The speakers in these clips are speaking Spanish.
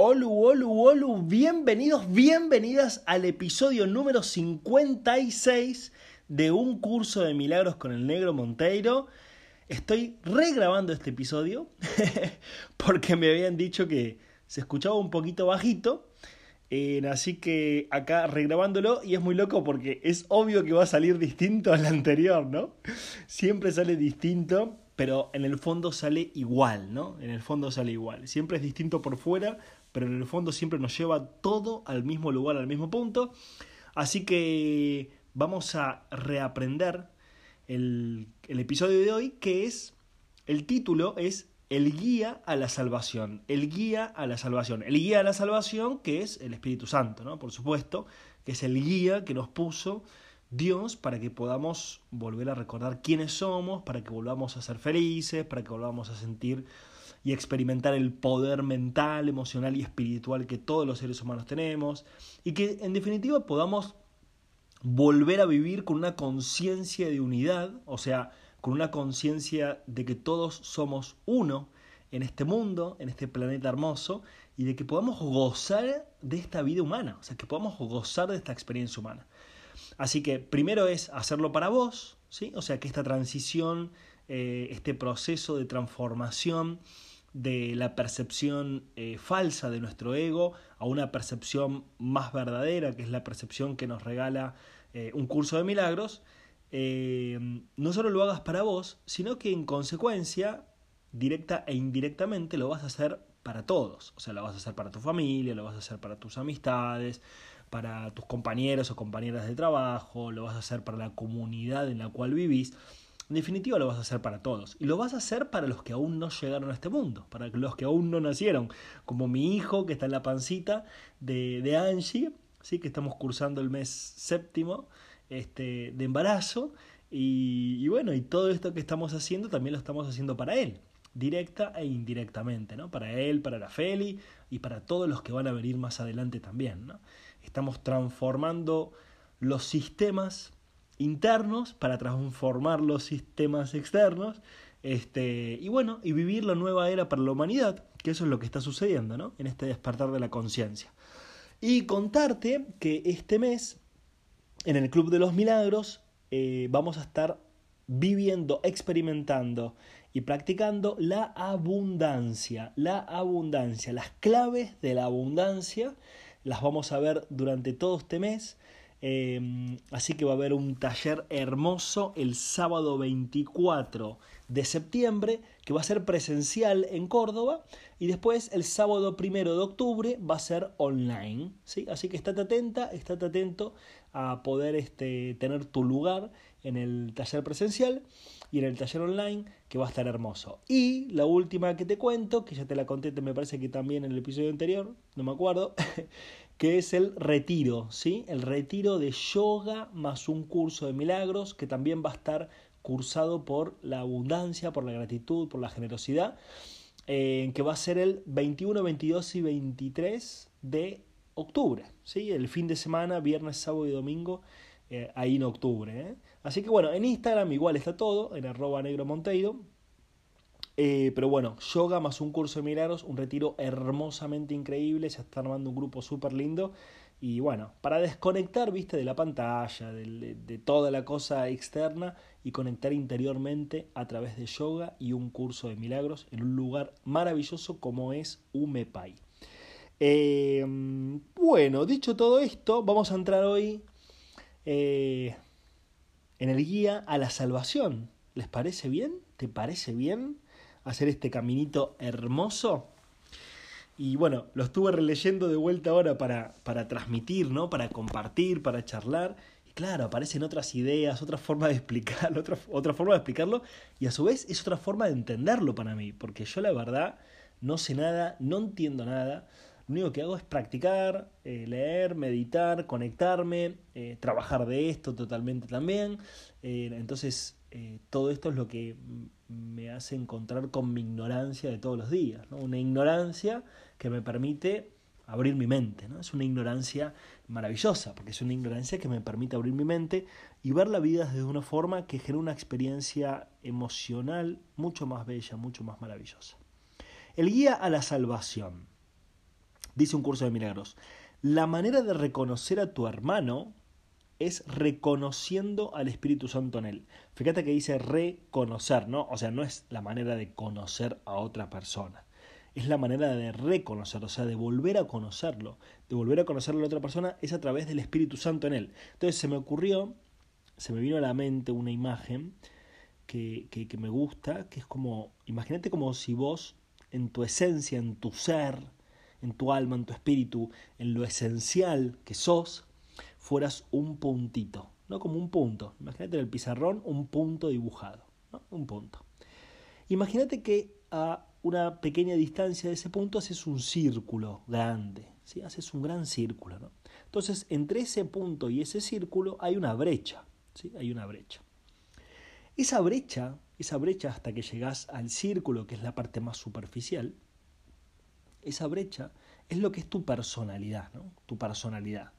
Olu, olu, olu, bienvenidos, bienvenidas al episodio número 56 de un curso de milagros con el negro Monteiro. Estoy regrabando este episodio porque me habían dicho que se escuchaba un poquito bajito. Eh, así que acá regrabándolo y es muy loco porque es obvio que va a salir distinto al anterior, ¿no? Siempre sale distinto, pero en el fondo sale igual, ¿no? En el fondo sale igual. Siempre es distinto por fuera, pero en el fondo siempre nos lleva todo al mismo lugar, al mismo punto. Así que vamos a reaprender el, el episodio de hoy, que es, el título es El guía a la salvación, el guía a la salvación, el guía a la salvación que es el Espíritu Santo, ¿no? Por supuesto, que es el guía que nos puso Dios para que podamos volver a recordar quiénes somos, para que volvamos a ser felices, para que volvamos a sentir y experimentar el poder mental, emocional y espiritual que todos los seres humanos tenemos y que en definitiva podamos volver a vivir con una conciencia de unidad, o sea, con una conciencia de que todos somos uno en este mundo, en este planeta hermoso, y de que podamos gozar de esta vida humana, o sea, que podamos gozar de esta experiencia humana. Así que primero es hacerlo para vos, ¿sí? O sea, que esta transición, eh, este proceso de transformación de la percepción eh, falsa de nuestro ego a una percepción más verdadera, que es la percepción que nos regala eh, un curso de milagros, eh, no solo lo hagas para vos, sino que en consecuencia, directa e indirectamente, lo vas a hacer para todos. O sea, lo vas a hacer para tu familia, lo vas a hacer para tus amistades, para tus compañeros o compañeras de trabajo, lo vas a hacer para la comunidad en la cual vivís. En definitiva lo vas a hacer para todos. Y lo vas a hacer para los que aún no llegaron a este mundo, para los que aún no nacieron, como mi hijo que está en la pancita de, de Angie, ¿sí? que estamos cursando el mes séptimo este, de embarazo. Y, y bueno, y todo esto que estamos haciendo también lo estamos haciendo para él directa e indirectamente, ¿no? Para él, para la Feli y para todos los que van a venir más adelante también, ¿no? Estamos transformando los sistemas internos para transformar los sistemas externos este, y bueno, y vivir la nueva era para la humanidad, que eso es lo que está sucediendo, ¿no? En este despertar de la conciencia. Y contarte que este mes, en el Club de los Milagros, eh, vamos a estar viviendo, experimentando y practicando la abundancia, la abundancia, las claves de la abundancia, las vamos a ver durante todo este mes eh, así que va a haber un taller hermoso el sábado 24 de septiembre que va a ser presencial en Córdoba y después el sábado 1 de octubre va a ser online. ¿sí? Así que estate atenta, estate atento a poder este, tener tu lugar en el taller presencial y en el taller online que va a estar hermoso. Y la última que te cuento, que ya te la conté, me parece que también en el episodio anterior, no me acuerdo, que es el retiro, ¿sí? El retiro de yoga más un curso de milagros que también va a estar cursado por la abundancia, por la gratitud, por la generosidad, eh, que va a ser el 21, 22 y 23 de octubre, ¿sí? El fin de semana, viernes, sábado y domingo, eh, ahí en octubre. ¿eh? Así que bueno, en Instagram igual está todo, en arroba negro monteiro, eh, pero bueno, yoga más un curso de milagros, un retiro hermosamente increíble, se está armando un grupo súper lindo. Y bueno, para desconectar, viste, de la pantalla, de, toda la cosa externa y conectar interiormente a través de yoga y un curso de milagros en un lugar maravilloso como es Umepai. Eh, bueno, dicho todo esto, vamos a entrar hoy eh, en el guía a la salvación. ¿Les parece bien? ¿Te parece bien? Hacer este caminito hermoso. Y bueno, lo estuve releyendo de vuelta ahora para, para transmitir, ¿no? Para compartir, para charlar. Y claro, aparecen otras ideas, otra forma de explicarlo, otra, otra forma de explicarlo. Y a su vez es otra forma de entenderlo para mí. Porque yo la verdad no sé nada, no entiendo nada. lo único que hago es practicar, eh, leer, meditar, conectarme, eh, trabajar de esto totalmente también. Eh, entonces, todo esto es lo que me hace encontrar con mi ignorancia de todos los días. ¿no? Una ignorancia que me permite abrir mi mente. ¿no? Es una ignorancia maravillosa, porque es una ignorancia que me permite abrir mi mente y ver la vida desde una forma que genera una experiencia emocional mucho más bella, mucho más maravillosa. El guía a la salvación. Dice un curso de milagros. La manera de reconocer a tu hermano es reconociendo al Espíritu Santo en él. Fíjate que dice reconocer, ¿no? O sea, no es la manera de conocer a otra persona es la manera de reconocerlo, o sea, de volver a conocerlo, de volver a conocer a la otra persona es a través del Espíritu Santo en él. Entonces se me ocurrió, se me vino a la mente una imagen que, que, me gusta, que es como, imagínate como si vos en tu esencia, en tu ser, en tu alma, en tu espíritu, en lo esencial que sos, fueras un puntito, no como un punto. Imagínate en el pizarrón un punto dibujado, un punto. Imagínate que a una pequeña distancia de ese punto haces un círculo grande, ¿sí? haces un gran círculo. ¿no? Entonces, entre ese punto y ese círculo hay una brecha, ¿sí? hay una brecha. Esa brecha, esa brecha hasta que llegas al círculo, que es la parte más superficial, esa brecha es lo que es tu personalidad, ¿no? tu personalidad,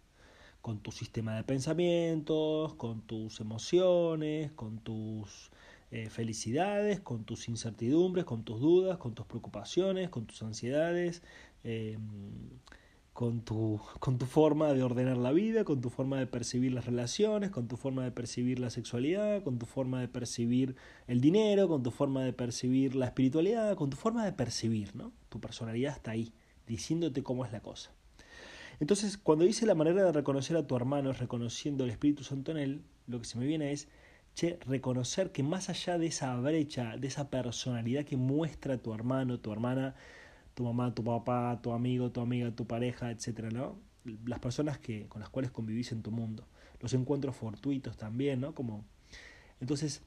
con tu sistema de pensamientos, con tus emociones, con tus eh, felicidades, con tus incertidumbres, con tus dudas, con tus preocupaciones, con tus ansiedades, em, con, tu, con tu forma de ordenar la vida, con tu forma de percibir las relaciones, con tu forma de percibir la sexualidad, con tu forma de percibir el dinero, con tu forma de percibir la espiritualidad, con tu forma de percibir, ¿no? Tu personalidad está ahí, diciéndote cómo es la cosa. Entonces, cuando dice la manera de reconocer a tu hermano es reconociendo el Espíritu Santo en él, lo que se me viene es reconocer que más allá de esa brecha, de esa personalidad que muestra tu hermano, tu hermana, tu mamá, tu papá, tu amigo, tu amiga, tu pareja, etcétera, ¿no? Las personas que, con las cuales convivís en tu mundo. Los encuentros fortuitos también, ¿no? Como, entonces,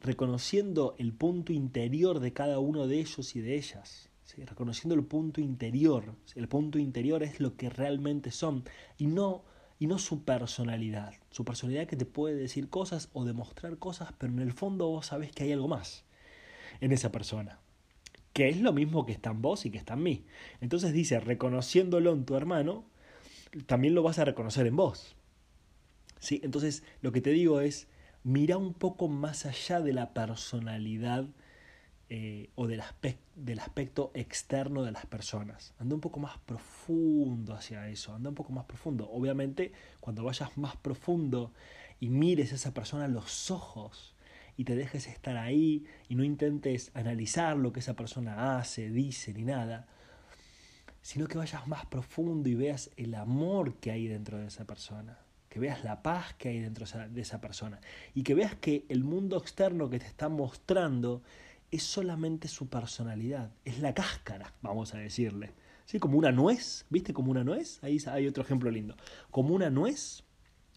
reconociendo el punto interior de cada uno de ellos y de ellas, reconociendo el punto interior. El punto interior es lo que realmente son y no y no su personalidad. Su personalidad que te puede decir cosas o demostrar cosas, pero en el fondo vos sabés que hay algo más en esa persona. Que es lo mismo que está en vos y que está en mí. Entonces dice, reconociéndolo en tu hermano, también lo vas a reconocer en vos. ¿Sí? Entonces lo que te digo es, mira un poco más allá de la personalidad eh, o del, del aspecto externo de las personas. Anda un poco más profundo hacia eso, anda un poco más profundo. Obviamente, cuando vayas más profundo y mires a esa persona a los ojos y te dejes estar ahí y no intentes analizar lo que esa persona hace, dice ni nada, sino que vayas más profundo y veas el amor que hay dentro de esa persona, que veas la paz que hay dentro de esa persona y que veas que el mundo externo que te está mostrando es solamente su personalidad, es la cáscara, vamos a decirle. ¿Sí? Como una nuez, ¿viste? Como una nuez. Ahí hay otro ejemplo lindo. Como una nuez,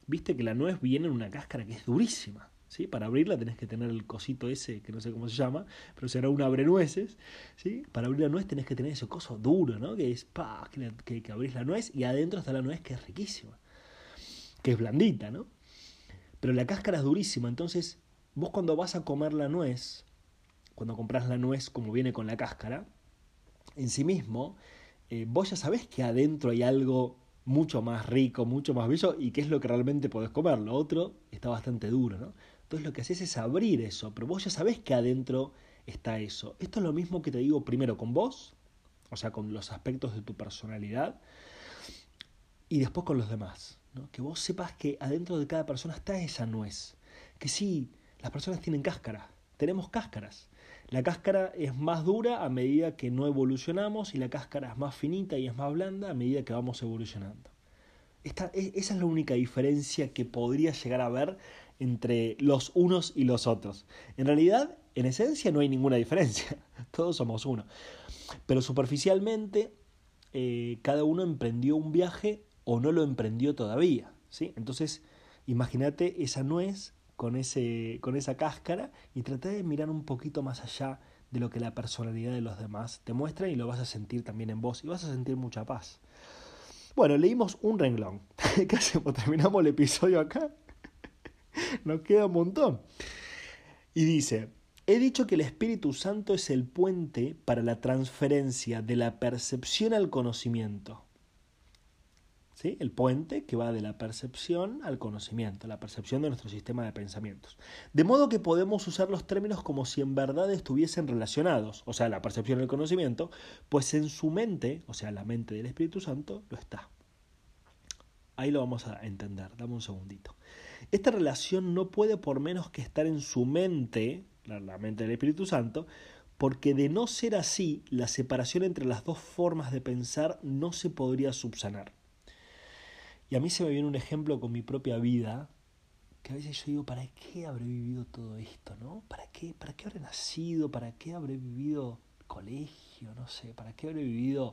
¿viste? Que la nuez viene en una cáscara que es durísima. ¿Sí? Para abrirla tenés que tener el cosito ese, que no sé cómo se llama, pero será un abrenueces, ¿sí? Para abrir la nuez tenés que tener ese coso duro, ¿no? Que es, pa, que, que abrís la nuez y adentro está la nuez que es riquísima, que es blandita, ¿no? Pero la cáscara es durísima, entonces vos cuando vas a comer la nuez, cuando compras la nuez como viene con la cáscara, en sí mismo, eh, vos ya sabés que adentro hay algo mucho más rico, mucho más bello y que es lo que realmente podés comer. Lo otro está bastante duro, ¿no? Entonces lo que haces es abrir eso, pero vos ya sabés que adentro está eso. Esto es lo mismo que te digo primero con vos, o sea, con los aspectos de tu personalidad, y después con los demás. ¿no? Que vos sepas que adentro de cada persona está esa nuez. Que sí, las personas tienen cáscara, tenemos cáscaras. La cáscara es más dura a medida que no evolucionamos y la cáscara es más finita y es más blanda a medida que vamos evolucionando. Esta, e, esa es la única diferencia que podría llegar a haber entre los unos y los otros. En realidad, en esencia no hay ninguna diferencia, todos somos uno. Pero superficialmente, eh, cada uno emprendió un viaje o no lo emprendió todavía. ¿sí? Entonces, imagínate esa nuez con, ese, con esa cáscara y traté de mirar un poquito más allá de lo que la personalidad de los demás te muestra y lo vas a sentir también en vos y vas a sentir mucha paz. Bueno, leímos un renglón. ¿Qué hacemos? ¿Terminamos el episodio acá? Nos queda un montón. Y dice, he dicho que el Espíritu Santo es el puente para la transferencia de la percepción al conocimiento. El puente que va de la percepción al conocimiento, la percepción de nuestro sistema de pensamientos. De modo que podemos usar los términos como si en verdad estuviesen relacionados, o sea, la percepción y el conocimiento, pues en su mente, o sea, la mente del Espíritu Santo, lo está. Ahí lo vamos a entender, dame un segundito. Esta relación no puede por menos que estar en su mente, la mente del Espíritu Santo, porque de no ser así, la separación entre las dos formas de pensar no se podría subsanar. Y a mí se me viene un ejemplo con mi propia vida, que a veces yo digo, ¿para qué habré vivido todo esto? ¿no? ¿Para qué, ¿Para qué habré nacido? ¿Para qué habré vivido colegio? No sé, ¿para qué habré vivido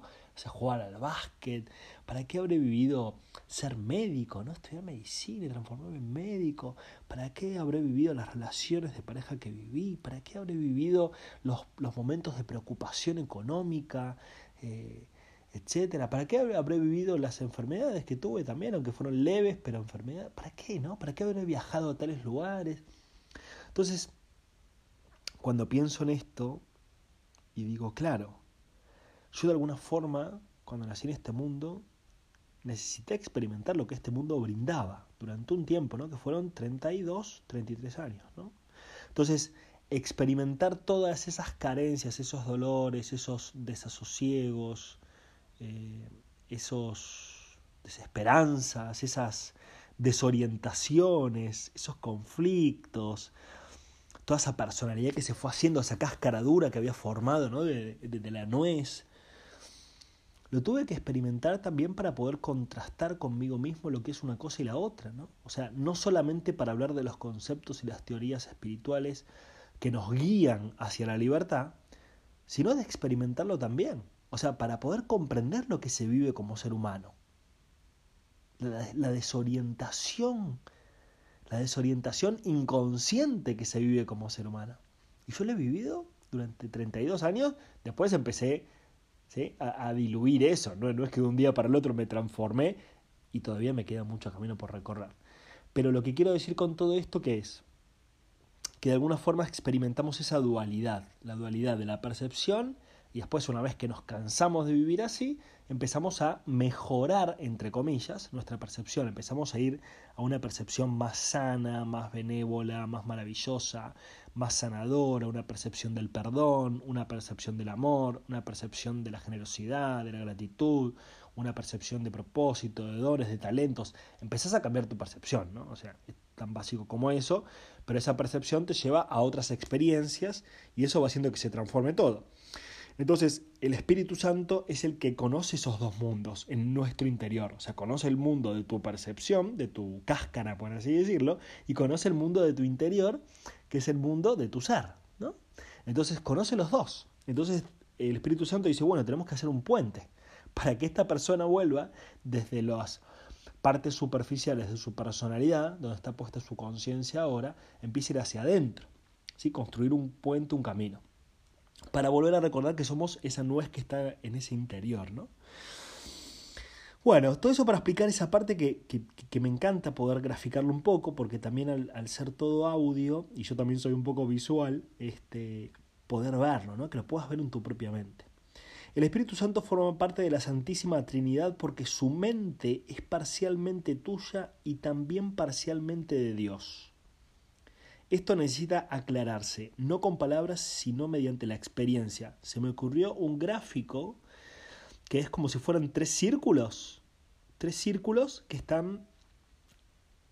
o jugar al básquet? ¿Para qué habré vivido ser médico? ¿no? Estudiar medicina y transformarme en médico. ¿Para qué habré vivido las relaciones de pareja que viví? ¿Para qué habré vivido los, los momentos de preocupación económica? Eh, etcétera. ¿Para qué habré vivido las enfermedades que tuve también, aunque fueron leves, pero enfermedades? ¿Para qué, no? ¿Para qué habré viajado a tales lugares? Entonces, cuando pienso en esto y digo, claro, yo de alguna forma, cuando nací en este mundo, necesité experimentar lo que este mundo brindaba durante un tiempo, ¿no? Que fueron 32, 33 años, ¿no? Entonces, experimentar todas esas carencias, esos dolores, esos desasosiegos, eh, esos desesperanzas, esas desorientaciones, esos conflictos, toda esa personalidad que se fue haciendo, esa cáscara dura que había formado ¿no? de, la nuez. Lo tuve que experimentar también para poder contrastar conmigo mismo lo que es una cosa y la otra, ¿no? O sea, no solamente para hablar de los conceptos y las teorías espirituales que nos guían hacia la libertad, sino de experimentarlo también. O sea, para poder comprender lo que se vive como ser humano. La, desorientación, la desorientación inconsciente que se vive como ser humano. Y yo lo he vivido durante 32 años, después empecé a, diluir eso, ¿no? no es que de un día para el otro me transformé y todavía me queda mucho camino por recorrer. Pero lo que quiero decir con todo esto que es que de alguna forma experimentamos esa dualidad, la dualidad de la percepción y después una vez que nos cansamos de vivir así, empezamos a mejorar, entre comillas, nuestra percepción, empezamos a ir a una percepción más sana, más benévola, más maravillosa, más sanadora, una percepción del perdón, una percepción del amor, una percepción de la generosidad, de la gratitud, una percepción de propósito, de dones, de talentos. Empezás a cambiar tu percepción, ¿no? O sea, es tan básico como eso, pero esa percepción te lleva a otras experiencias y eso va haciendo que se transforme todo. Entonces, el Espíritu Santo es el que conoce esos dos mundos en nuestro interior. O sea, conoce el mundo de tu percepción, de tu cáscara, por así decirlo, y conoce el mundo de tu interior, que es el mundo de tu ser. ¿no? Entonces, conoce los dos. Entonces, el Espíritu Santo dice, bueno, tenemos que hacer un puente para que esta persona vuelva desde las partes superficiales de su personalidad, donde está puesta su conciencia ahora, empiece a ir hacia adentro. ¿sí? Construir un puente, un camino para volver a recordar que somos esa nuez que está en ese interior, ¿no? Bueno, todo eso para explicar esa parte que, que, me encanta poder graficarlo un poco, porque también al, ser todo audio, y yo también soy un poco visual, este, poder verlo, ¿no? que lo puedas ver en tu propia mente. El Espíritu Santo forma parte de la Santísima Trinidad porque su mente es parcialmente tuya y también parcialmente de Dios. Esto necesita aclararse, no con palabras, sino mediante la experiencia. Se me ocurrió un gráfico que es como si fueran tres círculos, tres círculos que están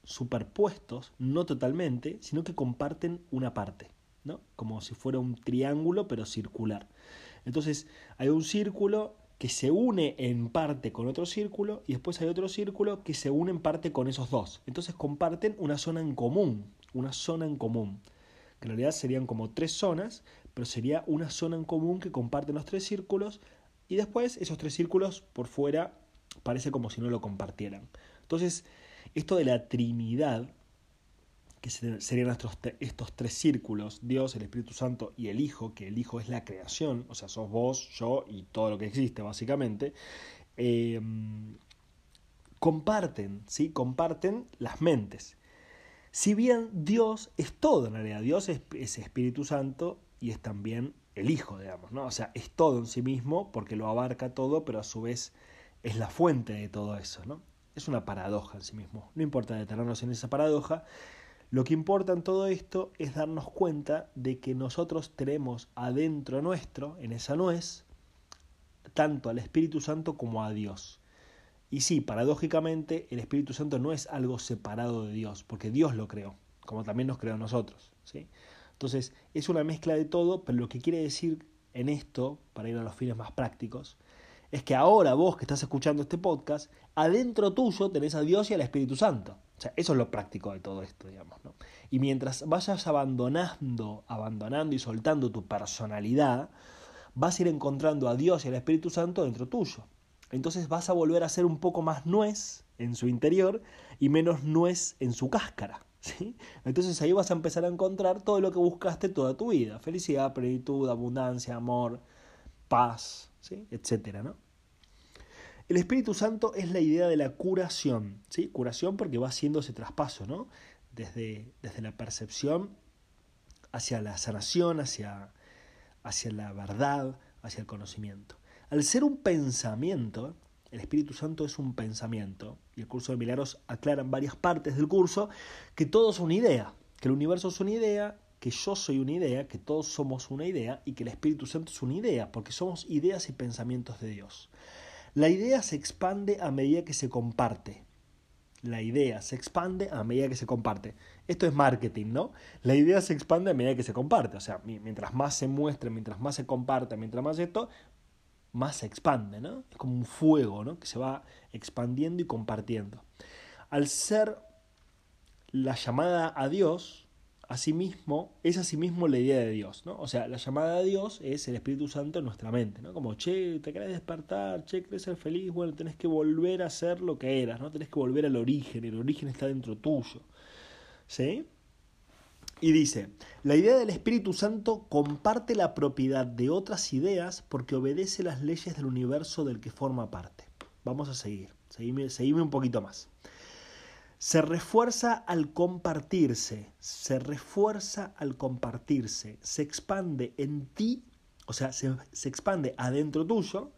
superpuestos, no totalmente, sino que comparten una parte, ¿no? Como si fuera un triángulo pero circular. Entonces, hay un círculo que se une en parte con otro círculo y después hay otro círculo que se une en parte con esos dos. Entonces comparten una zona en común, una zona en común. Que en realidad serían como tres zonas, pero sería una zona en común que comparten los tres círculos y después esos tres círculos por fuera parece como si no lo compartieran. Entonces, esto de la Trinidad, que serían estos, tres círculos, Dios, el Espíritu Santo y el Hijo, que el Hijo es la creación, o sea, sos vos, yo y todo lo que existe básicamente, eh, comparten, ¿sí? Comparten las mentes. Si bien Dios es todo en realidad, Dios es, es, Espíritu Santo y es también el Hijo, digamos, ¿no? O sea, es todo en sí mismo porque lo abarca todo, pero a su vez es la fuente de todo eso, ¿no? Es una paradoja en sí mismo. No importa detenernos en esa paradoja. Lo que importa en todo esto es darnos cuenta de que nosotros tenemos adentro nuestro, en esa nuez, tanto al Espíritu Santo como a Dios. Y sí, paradójicamente, el Espíritu Santo no es algo separado de Dios, porque Dios lo creó, como también nos creó a nosotros. ¿sí? Entonces, es una mezcla de todo, pero lo que quiere decir en esto, para ir a los fines más prácticos, es que ahora vos que estás escuchando este podcast, adentro tuyo tenés a Dios y al Espíritu Santo. O sea, eso es lo práctico de todo esto, digamos. ¿no? Y mientras vayas abandonando, abandonando y soltando tu personalidad, vas a ir encontrando a Dios y al Espíritu Santo dentro tuyo. Entonces vas a volver a ser un poco más nuez en su interior y menos nuez en su cáscara. ¿sí? Entonces ahí vas a empezar a encontrar todo lo que buscaste toda tu vida. Felicidad, plenitud, abundancia, amor, paz, ¿sí? etcétera, ¿no? El Espíritu Santo es la idea de la curación, ¿sí? Curación porque va haciendo ese traspaso, ¿no? Desde, desde la percepción hacia la sanación, hacia, hacia la verdad, hacia el conocimiento. Al ser un pensamiento, el Espíritu Santo es un pensamiento, y el curso de milagros aclara en varias partes del curso que todo es una idea, que el universo es una idea, que yo soy una idea, que todos somos una idea y que el Espíritu Santo es una idea, porque somos ideas y pensamientos de Dios. La idea se expande a medida que se comparte. La idea se expande a medida que se comparte. Esto es marketing, ¿no? La idea se expande a medida que se comparte. O sea, mientras más se muestre, mientras más se comparte, mientras más esto, más se expande, ¿no? Es como un fuego, ¿no? Que se va expandiendo y compartiendo. Al ser la llamada a Dios, asimismo, es asimismo la idea de Dios, ¿no? O sea, la llamada a Dios es el Espíritu Santo en nuestra mente, ¿no? Como, che, te querés despertar, che, querés ser feliz, bueno, tenés que volver a ser lo que eras, ¿no? Tenés que volver al origen, el origen está dentro tuyo, ¿sí? Y dice, la idea del Espíritu Santo comparte la propiedad de otras ideas porque obedece las leyes del universo del que forma parte. Vamos a seguir, seguime, un poquito más. Se refuerza al compartirse, se refuerza al compartirse, se expande en ti, o sea, se, se expande adentro tuyo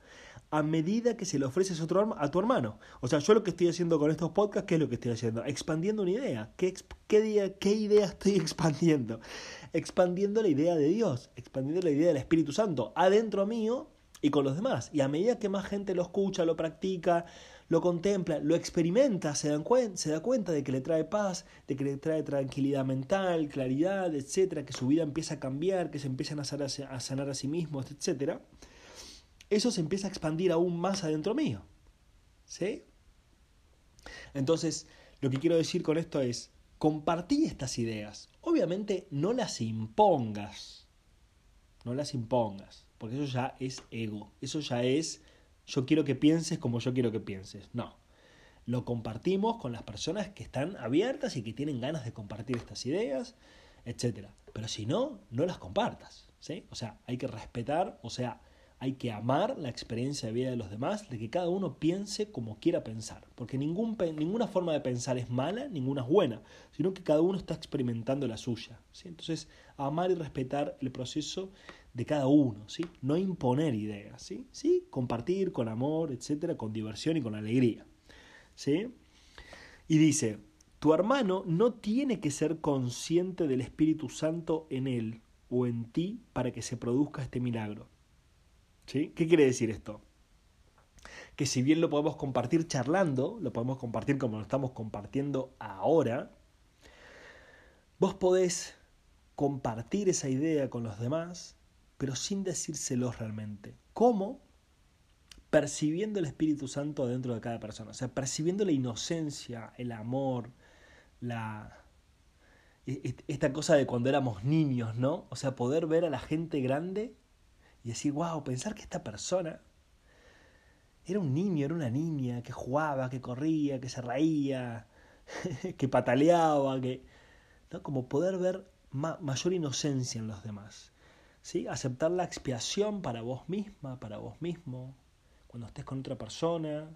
a medida que se le ofreces a tu hermano. O sea, yo lo que estoy haciendo con estos podcasts, ¿qué es lo que estoy haciendo? Expandiendo una idea. ¿Qué, qué, qué idea estoy expandiendo? Expandiendo la idea de Dios, expandiendo la idea del Espíritu Santo, adentro mío y con los demás. Y a medida que más gente lo escucha, lo practica, lo contempla, lo experimenta, se, se da cuenta de que le trae paz, de que le trae tranquilidad mental, claridad, etcétera, que su vida empieza a cambiar, que se empiezan a sanar a, sanar a sí mismos, etcétera eso se empieza a expandir aún más adentro mío. ¿Sí? Entonces, lo que quiero decir con esto es, compartí estas ideas. Obviamente no las impongas. No las impongas. Porque eso ya es ego. Eso ya es, yo quiero que pienses como yo quiero que pienses. No. Lo compartimos con las personas que están abiertas y que tienen ganas de compartir estas ideas, etc. Pero si no, no las compartas. ¿sí? O sea, hay que respetar, o sea, hay que amar la experiencia de vida de los demás, de que cada uno piense como quiera pensar, porque ninguna forma de pensar es mala, ninguna es buena, sino que cada uno está experimentando la suya. ¿sí? Entonces, amar y respetar el proceso de cada uno, ¿sí? no imponer ideas, ¿sí? ¿sí? compartir con amor, etcétera, con diversión y con alegría. ¿sí? Y dice, tu hermano no tiene que ser consciente del Espíritu Santo en él o en ti para que se produzca este milagro ¿Qué quiere decir esto? Que si bien lo podemos compartir charlando, lo podemos compartir como lo estamos compartiendo ahora, vos podés compartir esa idea con los demás, pero sin decírselos realmente. ¿Cómo? Percibiendo el Espíritu Santo dentro de cada persona, o sea, percibiendo la inocencia, el amor, la, e, e, esta cosa de cuando éramos niños, ¿no? O sea, poder ver a la gente grande y decir, wow, pensar que esta persona era un niño, era una niña que jugaba, que corría, que se reía, que pataleaba, que... ¿no? Como poder ver mayor inocencia en los demás. ¿sí? Aceptar la expiación para vos misma, para vos mismo, cuando estés con otra persona,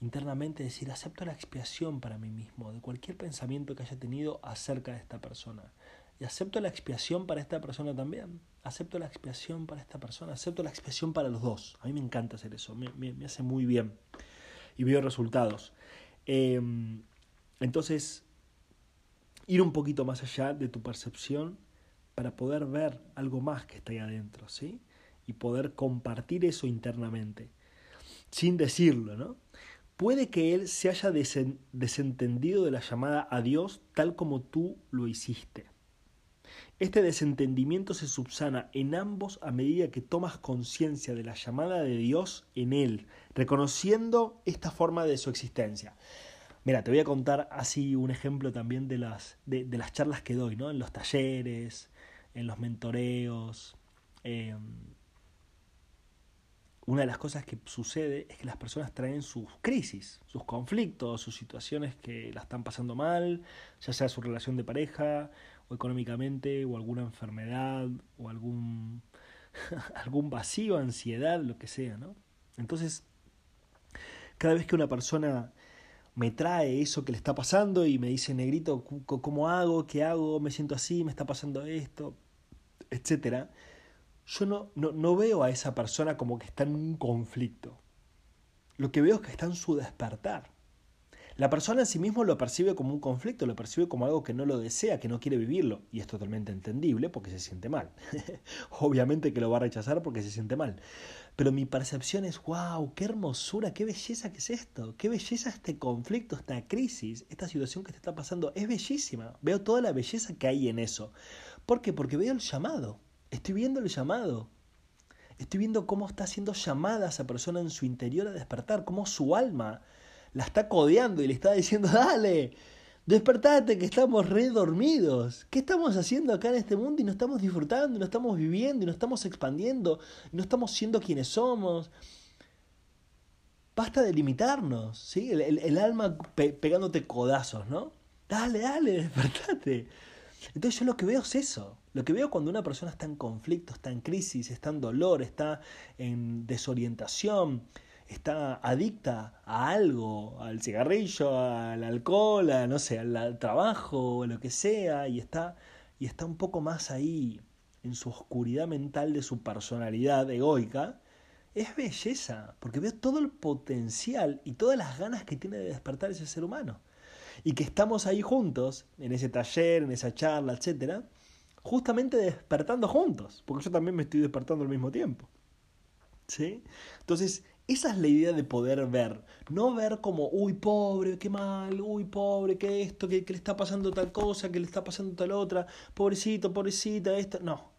internamente decir, acepto la expiación para mí mismo de cualquier pensamiento que haya tenido acerca de esta persona. Y acepto la expiación para esta persona también. Acepto la expiación para esta persona. Acepto la expiación para los dos. A mí me encanta hacer eso. Me, me, hace muy bien. Y veo resultados. Em, entonces, ir un poquito más allá de tu percepción para poder ver algo más que está ahí adentro, ¿sí? Y poder compartir eso internamente, sin decirlo, ¿no? Puede que él se haya desentendido de la llamada a Dios tal como tú lo hiciste. Este desentendimiento se subsana en ambos a medida que tomas conciencia de la llamada de Dios en él, reconociendo esta forma de su existencia. Mira, te voy a contar así un ejemplo también de las, de, las charlas que doy, ¿no? En los talleres, en los mentoreos. Em, una de las cosas que sucede es que las personas traen sus crisis, sus conflictos, sus situaciones que la están pasando mal, ya sea su relación de pareja, o económicamente, o alguna enfermedad, o algún, algún vacío, ansiedad, lo que sea, ¿no? Entonces, cada vez que una persona me trae eso que le está pasando y me dice, negrito, ¿cómo hago? ¿Qué hago? Me siento así, me está pasando esto, etcétera yo no, no, no veo a esa persona como que está en un conflicto. Lo que veo es que está en su despertar. La persona en sí mismo lo percibe como un conflicto, lo percibe como algo que no lo desea, que no quiere vivirlo. Y es totalmente entendible porque se siente mal. Obviamente que lo va a rechazar porque se siente mal. Pero mi percepción es, wow, qué hermosura, qué belleza que es esto, qué belleza este conflicto, esta crisis, esta situación que te está pasando. Es bellísima. Veo toda la belleza que hay en eso. ¿Por qué? Porque veo el llamado. Estoy viendo el llamado. Estoy viendo cómo está siendo llamada esa persona en su interior a despertar, cómo su alma la está codeando y le está diciendo, dale, despertate que estamos re dormidos. ¿Qué estamos haciendo acá en este mundo y no estamos disfrutando, y no estamos viviendo, y no estamos expandiendo, y no estamos siendo quienes somos? Basta de limitarnos, ¿sí? El, alma pegándote codazos, ¿no? Dale, dale, despertate. Entonces yo lo que veo es eso. Lo que veo cuando una persona está en conflicto, está en crisis, está en dolor, está en desorientación, está adicta a algo, al cigarrillo, al alcohol, a, no sé, al, trabajo, o lo que sea, y está, y está un poco más ahí en su oscuridad mental de su personalidad egoica, es belleza, porque veo todo el potencial y todas las ganas que tiene de despertar ese ser humano y que estamos ahí juntos, en ese taller, en esa charla, etcétera, justamente despertando juntos, porque yo también me estoy despertando al mismo tiempo. ¿Sí? Entonces, esa es la idea de poder ver, no ver como, uy, pobre, qué mal, uy, pobre, qué esto, que, le está pasando tal cosa, que le está pasando tal otra, pobrecito, pobrecita, esto, no.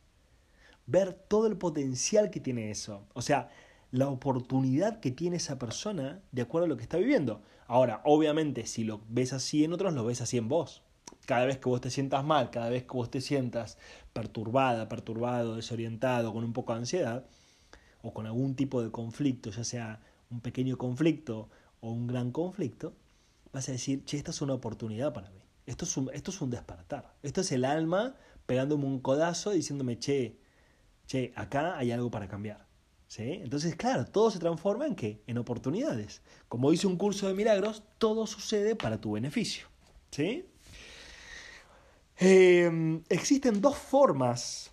Ver todo el potencial que tiene eso. O sea, la oportunidad que tiene esa persona de acuerdo a lo que está viviendo. Ahora, obviamente, si lo ves así en otros, lo ves así en vos. Cada vez que vos te sientas mal, cada vez que vos te sientas perturbada, perturbado, desorientado, con un poco de ansiedad, o con algún tipo de conflicto, ya sea un pequeño conflicto o un gran conflicto, vas a decir, che, esta es una oportunidad para mí. Esto es un, esto es un despertar. Esto es el alma pegándome un codazo diciéndome, che, che, acá hay algo para cambiar. Entonces, claro, todo se transforma en qué? En oportunidades. Como dice un curso de milagros, todo sucede para tu beneficio. ¿sí? Em, existen dos formas,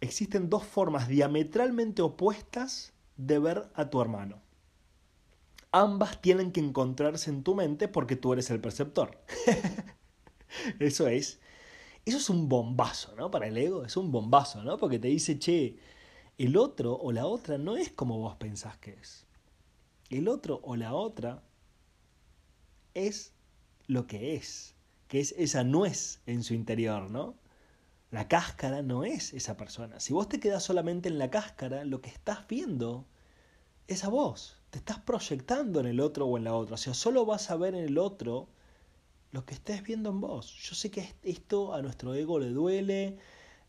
existen dos formas diametralmente opuestas de ver a tu hermano. Ambas tienen que encontrarse en tu mente porque tú eres el perceptor. eso es, eso es un bombazo, ¿no? Para el ego es un bombazo, ¿no? Porque te dice, che, el otro o la otra no es como vos pensás que es. El otro o la otra es lo que es, que es esa nuez en su interior, ¿no? La cáscara no es esa persona. Si vos te quedas solamente en la cáscara, lo que estás viendo es a vos. Te estás proyectando en el otro o en la otra. O sea, solo vas a ver en el otro lo que estés viendo en vos. Yo sé que esto a nuestro ego le duele,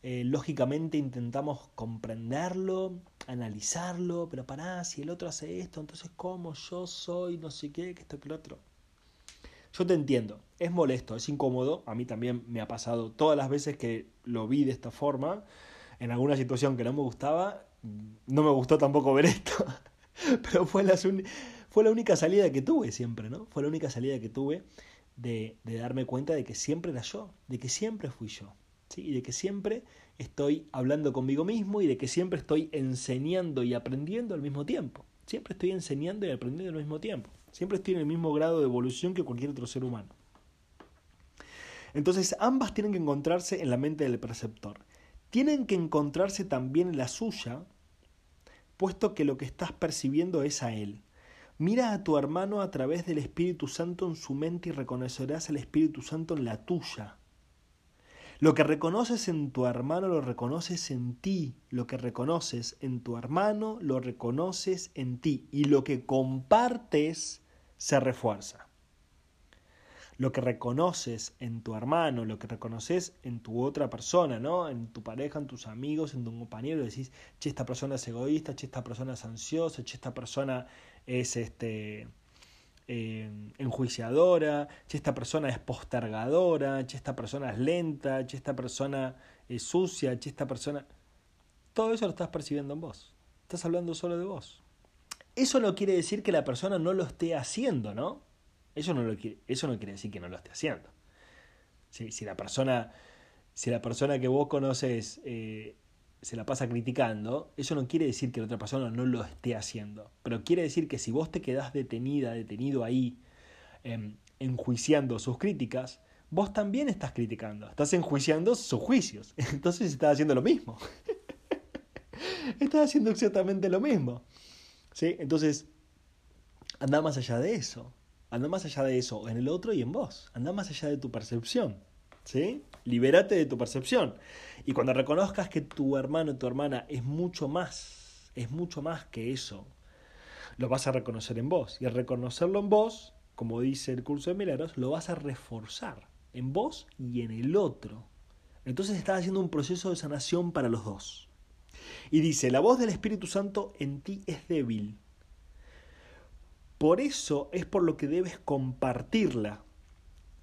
eh, lógicamente intentamos comprenderlo, analizarlo, pero pará, si el otro hace esto, entonces ¿cómo yo soy no sé qué, que esto, que lo otro? Yo te entiendo, es molesto, es incómodo, a mí también me ha pasado todas las veces que lo vi de esta forma, en alguna situación que no me gustaba, no me gustó tampoco ver esto, pero fue la, fue la única salida que tuve siempre, ¿no? Fue la única salida que tuve de, de darme cuenta de que siempre era yo, de que siempre fui yo, ¿sí? Y de que siempre estoy hablando conmigo mismo y de que siempre estoy enseñando y aprendiendo al mismo tiempo. Siempre estoy enseñando y aprendiendo al mismo tiempo. Siempre estoy en el mismo grado de evolución que cualquier otro ser humano. Entonces ambas tienen que encontrarse en la mente del perceptor. Tienen que encontrarse también en la suya, puesto que lo que estás percibiendo es a él. Mira a tu hermano a través del Espíritu Santo en su mente y reconocerás al Espíritu Santo en la tuya. Lo que reconoces en tu hermano lo reconoces en ti. Lo que reconoces en tu hermano lo reconoces en ti. Y lo que compartes se refuerza. Lo que reconoces en tu hermano, lo que reconoces en tu otra persona, ¿no? En tu pareja, en tus amigos, en tu compañero, decís, che, esta persona es egoísta, che, esta persona es ansiosa, che, esta persona es este enjuiciadora, che, esta persona es postergadora, che, esta persona es lenta, che, esta persona es sucia, che, esta persona... Todo eso lo estás percibiendo en vos. Estás hablando solo de vos. Eso no quiere decir que la persona no lo esté haciendo, ¿no? Eso no, lo quiere, eso no quiere decir que no lo esté haciendo. Si, si la, persona, si la persona que vos conoces eh, se la pasa criticando, eso no quiere decir que la otra persona no lo esté haciendo, pero quiere decir que si vos te quedás detenida, detenido ahí, em, enjuiciando sus críticas, vos también estás criticando, estás enjuiciando sus juicios, entonces estás haciendo lo mismo. estás haciendo exactamente lo mismo. ¿Sí? Entonces, anda más allá de eso, anda más allá de eso en el otro y en vos, anda más allá de tu percepción. ¿Sí? Libérate de tu percepción. Y cuando reconozcas que tu hermano tu hermana es mucho más, es mucho más que eso, lo vas a reconocer en vos. Y al reconocerlo en vos, como dice el curso de milagros, lo vas a reforzar en vos y en el otro. Entonces estás haciendo un proceso de sanación para los dos. Y dice, la voz del Espíritu Santo en ti es débil. Por eso es por lo que debes compartirla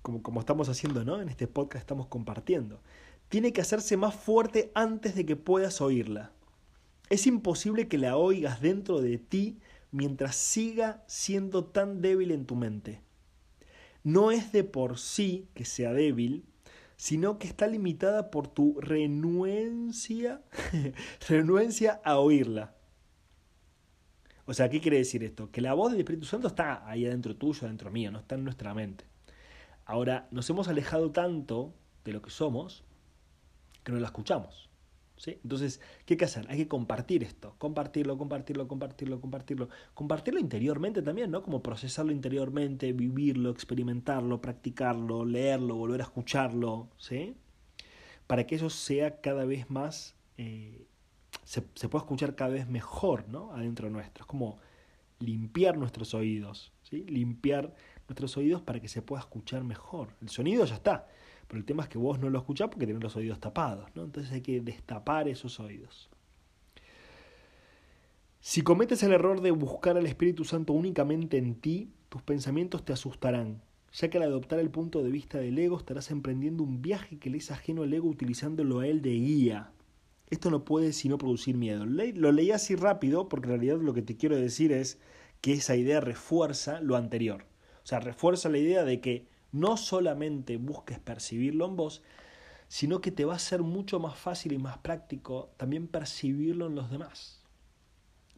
como, estamos haciendo, ¿no? En este podcast estamos compartiendo. Tiene que hacerse más fuerte antes de que puedas oírla. Es imposible que la oigas dentro de ti mientras siga siendo tan débil en tu mente. No es de por sí que sea débil, sino que está limitada por tu renuencia, renuencia a oírla. O sea, ¿qué quiere decir esto? Que la voz del Espíritu Santo está ahí adentro tuyo, adentro mío, no está en nuestra mente. Ahora, nos hemos alejado tanto de lo que somos que no la escuchamos. ¿sí? Entonces, ¿qué hay que hacer? Hay que compartir esto, compartirlo, compartirlo, compartirlo, compartirlo. Compartirlo interiormente también, ¿no? Como procesarlo interiormente, vivirlo, experimentarlo, practicarlo, leerlo, volver a escucharlo, ¿sí? Para que eso sea cada vez más, eh, se, pueda escuchar cada vez mejor, ¿no? Adentro nuestro. Es como limpiar nuestros oídos, ¿sí? Limpiar nuestros oídos para que se pueda escuchar mejor. El sonido ya está, pero el tema es que vos no lo escuchás porque tenés los oídos tapados, ¿no? Entonces hay que destapar esos oídos. Si cometes el error de buscar al Espíritu Santo únicamente en ti, tus pensamientos te asustarán, ya que al adoptar el punto de vista del ego estarás emprendiendo un viaje que le es ajeno al ego utilizándolo a él de guía. Esto no puede sino producir miedo. Lo leí así rápido porque en realidad lo que te quiero decir es que esa idea refuerza lo anterior. O sea, refuerza la idea de que no solamente busques percibirlo en vos, sino que te va a ser mucho más fácil y más práctico también percibirlo en los demás.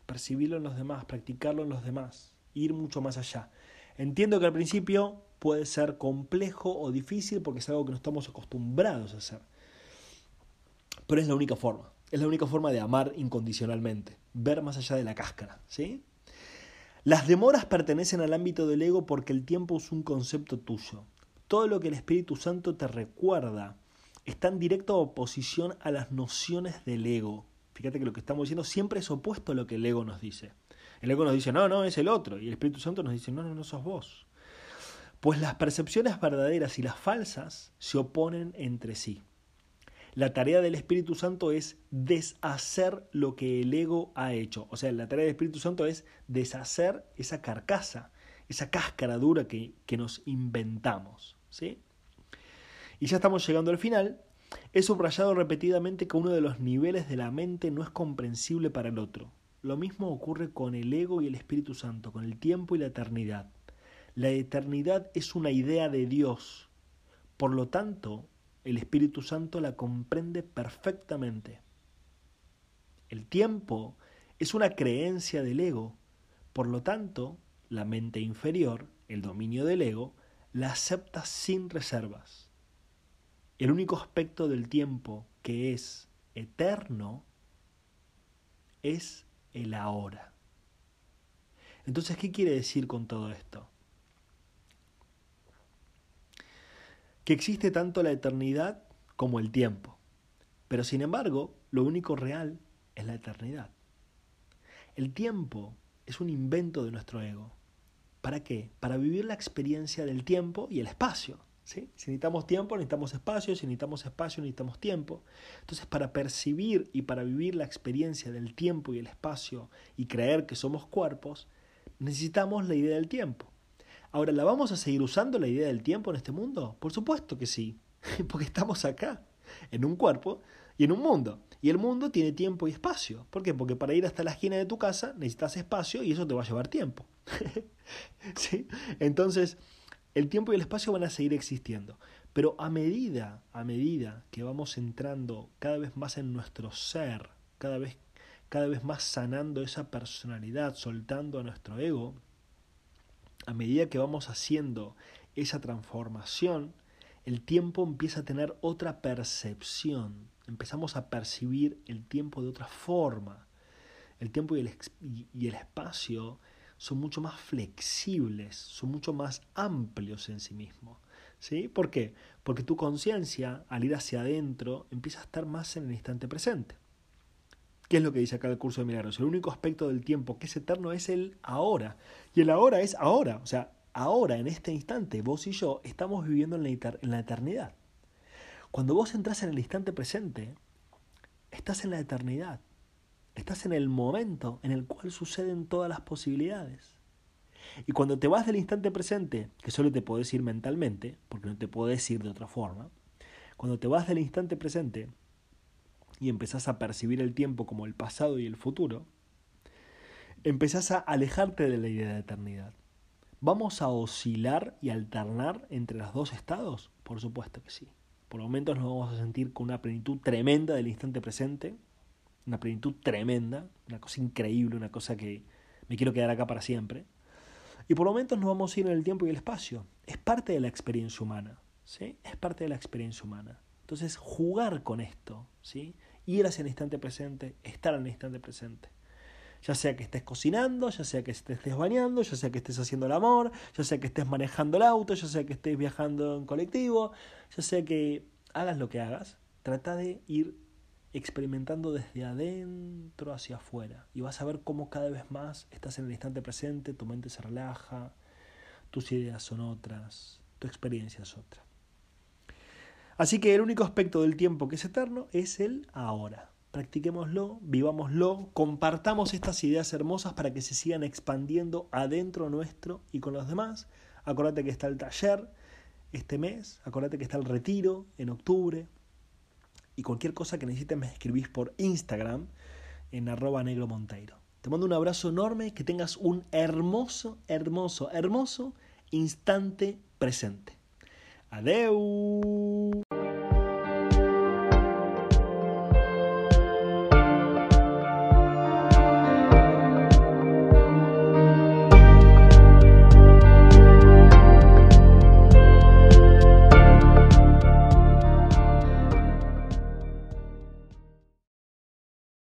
Percibirlo en los demás, practicarlo en los demás, ir mucho más allá. Entiendo que al principio puede ser complejo o difícil porque es algo que no estamos acostumbrados a hacer. Pero es la única forma. Es la única forma de amar incondicionalmente, ver más allá de la cáscara, ¿sí? Las demoras pertenecen al ámbito del ego porque el tiempo es un concepto tuyo. Todo lo que el Espíritu Santo te recuerda está en directa oposición a las nociones del ego. Fíjate que lo que estamos diciendo siempre es opuesto a lo que el ego nos dice. El ego nos dice, no, no, es el otro. Y el Espíritu Santo nos dice, no, no, no sos vos. Pues las percepciones verdaderas y las falsas se oponen entre sí. La tarea del Espíritu Santo es deshacer lo que el ego ha hecho. O sea, la tarea del Espíritu Santo es deshacer esa carcasa, esa cáscara dura que, que nos inventamos. ¿sí? Y ya estamos llegando al final. He subrayado repetidamente que uno de los niveles de la mente no es comprensible para el otro. Lo mismo ocurre con el ego y el Espíritu Santo, con el tiempo y la eternidad. La eternidad es una idea de Dios. Por lo tanto, el Espíritu Santo la comprende perfectamente. El tiempo es una creencia del ego. Por lo tanto, la mente inferior, el dominio del ego, la acepta sin reservas. El único aspecto del tiempo que es eterno es el ahora. Entonces, ¿qué quiere decir con todo esto? Que existe tanto la eternidad como el tiempo. Pero sin embargo, lo único real es la eternidad. El tiempo es un invento de nuestro ego. ¿Para qué? Para vivir la experiencia del tiempo y el espacio. Si necesitamos tiempo, necesitamos espacio, si necesitamos espacio, necesitamos tiempo. Entonces, para percibir y para vivir la experiencia del tiempo y el espacio y creer que somos cuerpos, necesitamos la idea del tiempo. Ahora, ¿la vamos a seguir usando la idea del tiempo en este mundo? Por supuesto que sí, porque estamos acá, en un cuerpo y en un mundo. Y el mundo tiene tiempo y espacio. ¿Por qué? Porque para ir hasta la esquina de tu casa necesitas espacio y eso te va a llevar tiempo. ¿Sí? Entonces, el tiempo y el espacio van a seguir existiendo. Pero a medida, a medida que vamos entrando cada vez más en nuestro ser, cada vez, cada vez más sanando esa personalidad, soltando a nuestro ego, a medida que vamos haciendo esa transformación, el tiempo empieza a tener otra percepción. Empezamos a percibir el tiempo de otra forma. El tiempo y el, espacio son mucho más flexibles, son mucho más amplios en sí mismos. ¿Sí? ¿Por qué? Porque tu conciencia, al ir hacia adentro, empieza a estar más en el instante presente. ¿Qué es lo que dice acá el curso de milagros? El único aspecto del tiempo que es eterno es el ahora. Y el ahora es ahora. O sea, ahora, en este instante, vos y yo estamos viviendo en la, eternidad. Cuando vos entras en el instante presente, estás en la eternidad. Estás en el momento en el cual suceden todas las posibilidades. Y cuando te vas del instante presente, que solo te puedes ir mentalmente, porque no te puedes ir de otra forma, cuando te vas del instante presente y empezás a percibir el tiempo como el pasado y el futuro, empezás a alejarte de la idea de eternidad. ¿Vamos a oscilar y alternar entre los dos estados? Por supuesto que sí. Por momentos nos vamos a sentir con una plenitud tremenda del instante presente una plenitud tremenda, una cosa increíble, una cosa que me quiero quedar acá para siempre. Y por momentos nos vamos a ir en el tiempo y el espacio. Es parte de la experiencia humana, ¿sí? Es parte de la experiencia humana. Entonces, jugar con esto, ¿sí? Ir hacia el instante presente, estar en el instante presente. Ya sea que estés cocinando, ya sea que estés bañando, ya sea que estés haciendo el amor, ya sea que estés manejando el auto, ya sea que estés viajando en colectivo, ya sea que hagas lo que hagas, trata de ir experimentando desde adentro hacia afuera y vas a ver cómo cada vez más estás en el instante presente, tu mente se relaja, tus ideas son otras, tu experiencia es otra. Así que el único aspecto del tiempo que es eterno es el ahora. Practiquémoslo, vivámoslo, compartamos estas ideas hermosas para que se sigan expandiendo adentro nuestro y con los demás. Acordate que está el taller este mes, acordate que está el retiro en octubre, y cualquier cosa que necesites me escribís por Instagram en arroba negro monteiro. Te mando un abrazo enorme, que tengas un hermoso, hermoso, hermoso instante presente. Adeu.